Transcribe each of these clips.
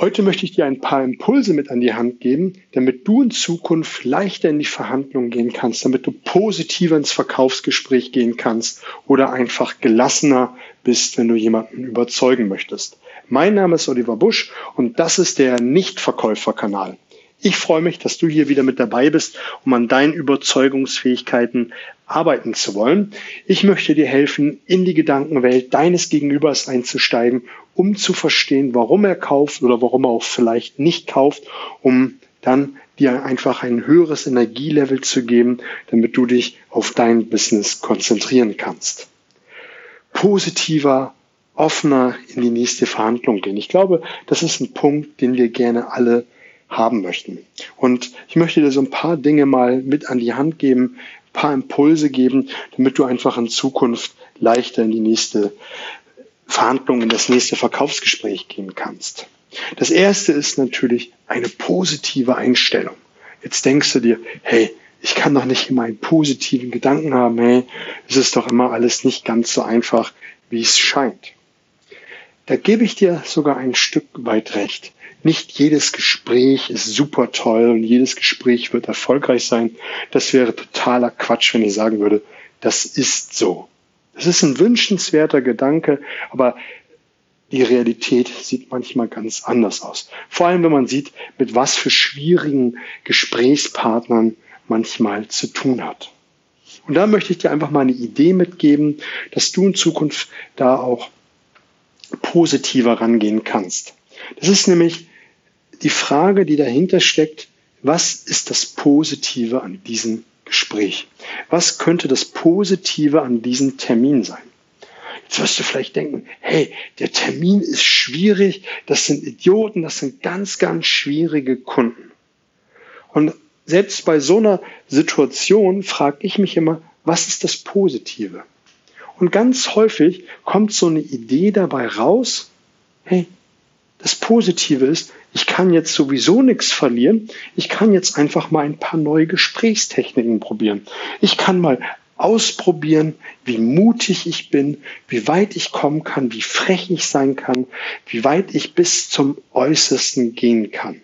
Heute möchte ich dir ein paar Impulse mit an die Hand geben, damit du in Zukunft leichter in die Verhandlungen gehen kannst, damit du positiver ins Verkaufsgespräch gehen kannst oder einfach gelassener bist, wenn du jemanden überzeugen möchtest. Mein Name ist Oliver Busch und das ist der Nichtverkäuferkanal. Ich freue mich, dass du hier wieder mit dabei bist, um an deinen Überzeugungsfähigkeiten arbeiten zu wollen. Ich möchte dir helfen, in die Gedankenwelt deines Gegenübers einzusteigen, um zu verstehen, warum er kauft oder warum er auch vielleicht nicht kauft, um dann dir einfach ein höheres Energielevel zu geben, damit du dich auf dein Business konzentrieren kannst. Positiver, offener in die nächste Verhandlung gehen. Ich glaube, das ist ein Punkt, den wir gerne alle haben möchten. Und ich möchte dir so ein paar Dinge mal mit an die Hand geben, ein paar Impulse geben, damit du einfach in Zukunft leichter in die nächste Verhandlung, in das nächste Verkaufsgespräch gehen kannst. Das erste ist natürlich eine positive Einstellung. Jetzt denkst du dir, hey, ich kann doch nicht immer einen positiven Gedanken haben, hey, es ist doch immer alles nicht ganz so einfach, wie es scheint. Da gebe ich dir sogar ein Stück weit recht. Nicht jedes Gespräch ist super toll und jedes Gespräch wird erfolgreich sein. Das wäre totaler Quatsch, wenn ich sagen würde, das ist so. Das ist ein wünschenswerter Gedanke, aber die Realität sieht manchmal ganz anders aus. Vor allem, wenn man sieht, mit was für schwierigen Gesprächspartnern manchmal zu tun hat. Und da möchte ich dir einfach mal eine Idee mitgeben, dass du in Zukunft da auch positiver rangehen kannst. Das ist nämlich die Frage, die dahinter steckt, was ist das Positive an diesem Gespräch? Was könnte das Positive an diesem Termin sein? Jetzt wirst du vielleicht denken, hey, der Termin ist schwierig, das sind Idioten, das sind ganz, ganz schwierige Kunden. Und selbst bei so einer Situation frage ich mich immer, was ist das Positive? Und ganz häufig kommt so eine Idee dabei raus, hey, das Positive ist, ich kann jetzt sowieso nichts verlieren. Ich kann jetzt einfach mal ein paar neue Gesprächstechniken probieren. Ich kann mal ausprobieren, wie mutig ich bin, wie weit ich kommen kann, wie frech ich sein kann, wie weit ich bis zum Äußersten gehen kann.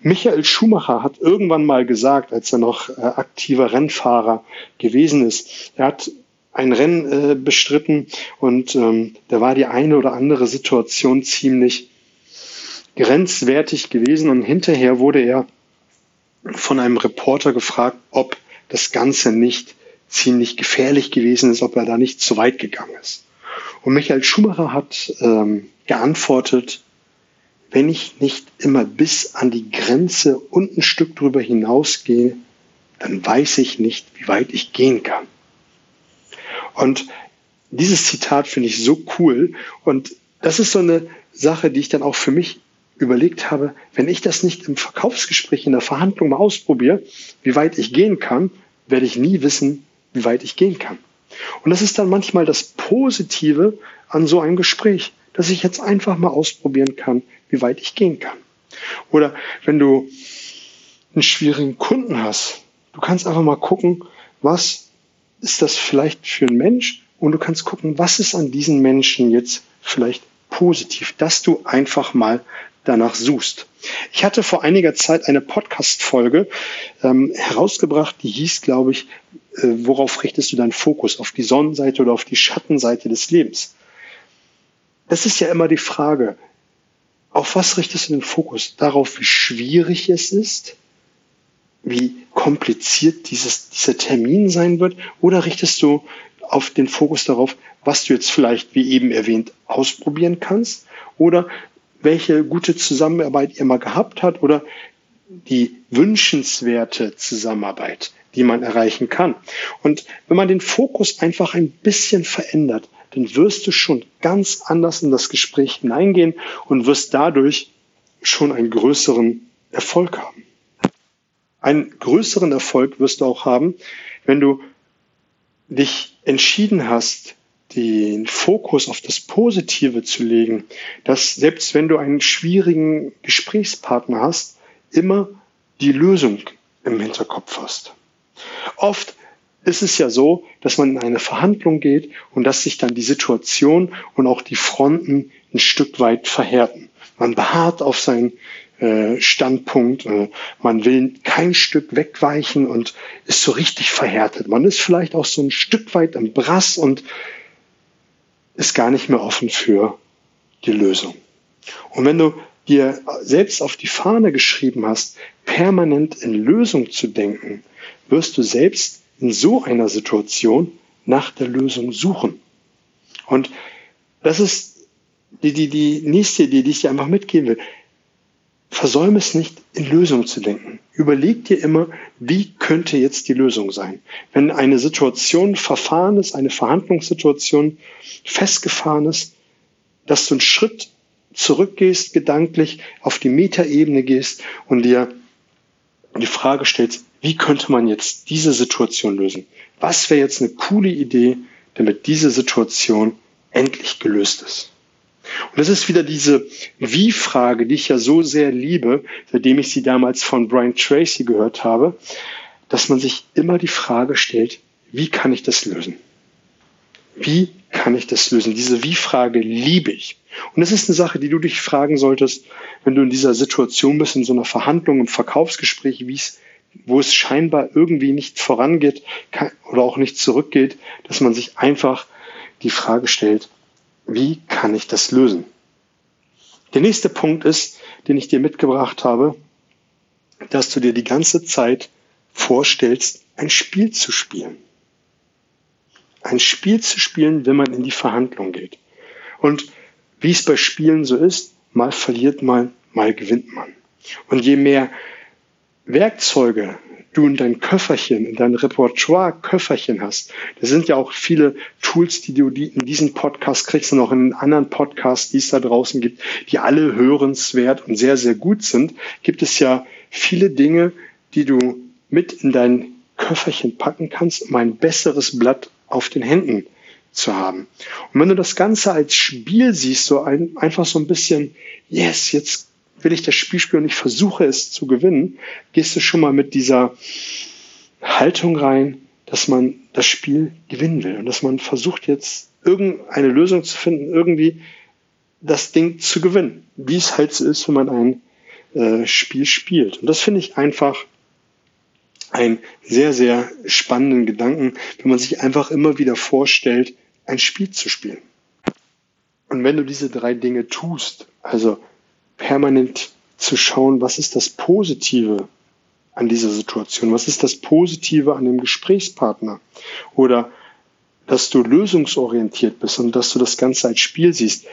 Michael Schumacher hat irgendwann mal gesagt, als er noch äh, aktiver Rennfahrer gewesen ist, er hat ein Rennen äh, bestritten und ähm, da war die eine oder andere Situation ziemlich grenzwertig gewesen und hinterher wurde er von einem Reporter gefragt, ob das Ganze nicht ziemlich gefährlich gewesen ist, ob er da nicht zu weit gegangen ist. Und Michael Schumacher hat ähm, geantwortet, wenn ich nicht immer bis an die Grenze und ein Stück drüber hinausgehe, dann weiß ich nicht, wie weit ich gehen kann. Und dieses Zitat finde ich so cool. Und das ist so eine Sache, die ich dann auch für mich überlegt habe, wenn ich das nicht im Verkaufsgespräch, in der Verhandlung mal ausprobiere, wie weit ich gehen kann, werde ich nie wissen, wie weit ich gehen kann. Und das ist dann manchmal das Positive an so einem Gespräch, dass ich jetzt einfach mal ausprobieren kann, wie weit ich gehen kann. Oder wenn du einen schwierigen Kunden hast, du kannst einfach mal gucken, was ist das vielleicht für ein Mensch? Und du kannst gucken, was ist an diesen Menschen jetzt vielleicht positiv, dass du einfach mal danach suchst. Ich hatte vor einiger Zeit eine Podcast-Folge ähm, herausgebracht, die hieß, glaube ich, äh, worauf richtest du deinen Fokus? Auf die Sonnenseite oder auf die Schattenseite des Lebens? Das ist ja immer die Frage. Auf was richtest du den Fokus? Darauf, wie schwierig es ist? Wie kompliziert dieses, dieser Termin sein wird? Oder richtest du auf den Fokus darauf, was du jetzt vielleicht, wie eben erwähnt, ausprobieren kannst? Oder welche gute Zusammenarbeit ihr mal gehabt habt? Oder die wünschenswerte Zusammenarbeit, die man erreichen kann. Und wenn man den Fokus einfach ein bisschen verändert, dann wirst du schon ganz anders in das Gespräch hineingehen und wirst dadurch schon einen größeren Erfolg haben. Einen größeren Erfolg wirst du auch haben, wenn du dich entschieden hast, den Fokus auf das Positive zu legen, dass selbst wenn du einen schwierigen Gesprächspartner hast, immer die Lösung im Hinterkopf hast. Oft ist es ja so, dass man in eine Verhandlung geht und dass sich dann die Situation und auch die Fronten ein Stück weit verhärten. Man beharrt auf seinen äh, Standpunkt, äh, man will kein Stück wegweichen und ist so richtig verhärtet. Man ist vielleicht auch so ein Stück weit im Brass und ist gar nicht mehr offen für die Lösung. Und wenn du dir selbst auf die Fahne geschrieben hast, permanent in Lösung zu denken, wirst du selbst in so einer Situation nach der Lösung suchen. Und das ist die, die, die nächste Idee, die ich dir einfach mitgeben will. Versäume es nicht, in Lösungen zu denken. Überleg dir immer, wie könnte jetzt die Lösung sein? Wenn eine Situation verfahren ist, eine Verhandlungssituation festgefahren ist, dass du einen Schritt zurückgehst, gedanklich auf die Metaebene gehst und dir die Frage stellst, wie könnte man jetzt diese Situation lösen? Was wäre jetzt eine coole Idee, damit diese Situation endlich gelöst ist? Und das ist wieder diese Wie-Frage, die ich ja so sehr liebe, seitdem ich sie damals von Brian Tracy gehört habe, dass man sich immer die Frage stellt, wie kann ich das lösen? Wie kann ich das lösen? Diese Wie-Frage liebe ich. Und das ist eine Sache, die du dich fragen solltest, wenn du in dieser Situation bist, in so einer Verhandlung, im Verkaufsgespräch, wie es, wo es scheinbar irgendwie nicht vorangeht oder auch nicht zurückgeht, dass man sich einfach die Frage stellt, wie kann ich das lösen? Der nächste Punkt ist, den ich dir mitgebracht habe, dass du dir die ganze Zeit vorstellst, ein Spiel zu spielen. Ein Spiel zu spielen, wenn man in die Verhandlung geht. Und wie es bei Spielen so ist, mal verliert man, mal gewinnt man. Und je mehr Werkzeuge du in dein Köfferchen, in dein Repertoire-Köfferchen hast. Das sind ja auch viele Tools, die du in diesem Podcast kriegst und auch in anderen Podcasts, die es da draußen gibt, die alle hörenswert und sehr, sehr gut sind. Gibt es ja viele Dinge, die du mit in dein Köfferchen packen kannst, um ein besseres Blatt auf den Händen zu haben. Und wenn du das Ganze als Spiel siehst, so ein, einfach so ein bisschen, yes, jetzt will ich das Spiel spielen und ich versuche es zu gewinnen, gehst du schon mal mit dieser Haltung rein, dass man das Spiel gewinnen will und dass man versucht jetzt irgendeine Lösung zu finden, irgendwie das Ding zu gewinnen, wie es halt so ist, wenn man ein äh, Spiel spielt. Und das finde ich einfach einen sehr, sehr spannenden Gedanken, wenn man sich einfach immer wieder vorstellt, ein Spiel zu spielen. Und wenn du diese drei Dinge tust, also permanent zu schauen, was ist das Positive an dieser Situation? Was ist das Positive an dem Gesprächspartner? Oder dass du lösungsorientiert bist und dass du das Ganze als Spiel siehst,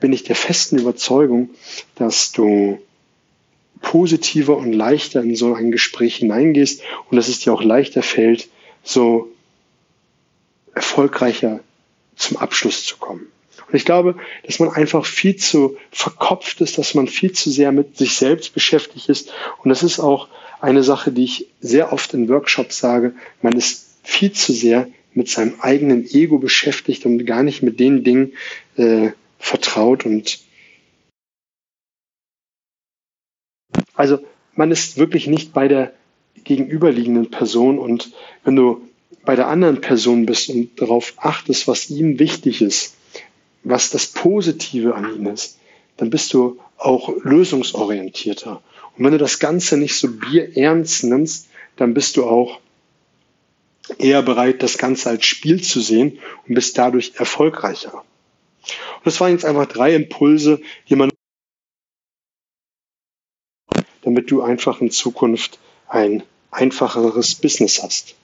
bin ich der festen Überzeugung, dass du positiver und leichter in so ein Gespräch hineingehst und dass es dir auch leichter fällt, so erfolgreicher zum Abschluss zu kommen. Und ich glaube, dass man einfach viel zu verkopft ist, dass man viel zu sehr mit sich selbst beschäftigt ist. Und das ist auch eine Sache, die ich sehr oft in Workshops sage. Man ist viel zu sehr mit seinem eigenen Ego beschäftigt und gar nicht mit den Dingen äh, vertraut und also man ist wirklich nicht bei der gegenüberliegenden Person und wenn du bei der anderen Person bist und darauf achtest, was ihm wichtig ist, was das Positive an ihm ist, dann bist du auch lösungsorientierter. Und wenn du das Ganze nicht so bierernst nimmst, dann bist du auch eher bereit, das Ganze als Spiel zu sehen und bist dadurch erfolgreicher. Und das waren jetzt einfach drei Impulse, die man, damit du einfach in Zukunft ein einfacheres Business hast.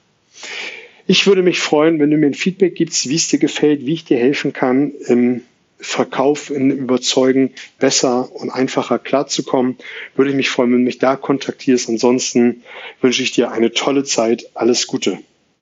Ich würde mich freuen, wenn du mir ein Feedback gibst, wie es dir gefällt, wie ich dir helfen kann, im Verkauf, im Überzeugen besser und einfacher klarzukommen. Würde ich mich freuen, wenn du mich da kontaktierst. Ansonsten wünsche ich dir eine tolle Zeit. Alles Gute.